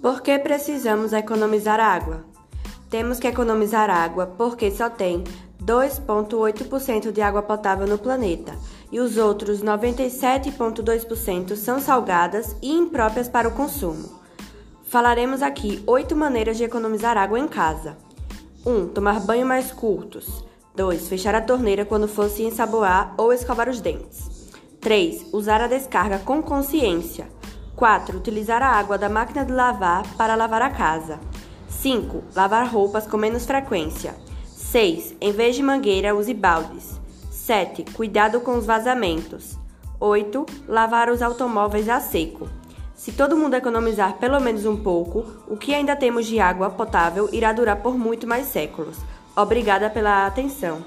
Por que precisamos economizar água? Temos que economizar água porque só tem 2,8% de água potável no planeta e os outros 97,2% são salgadas e impróprias para o consumo. Falaremos aqui oito maneiras de economizar água em casa. 1. Um, tomar banho mais curtos. 2. Fechar a torneira quando for se ensaboar ou escovar os dentes. 3. Usar a descarga com consciência. 4. Utilizar a água da máquina de lavar para lavar a casa. 5. Lavar roupas com menos frequência. 6. Em vez de mangueira, use baldes. 7. Cuidado com os vazamentos. 8. Lavar os automóveis a seco. Se todo mundo economizar pelo menos um pouco, o que ainda temos de água potável irá durar por muito mais séculos. Obrigada pela atenção.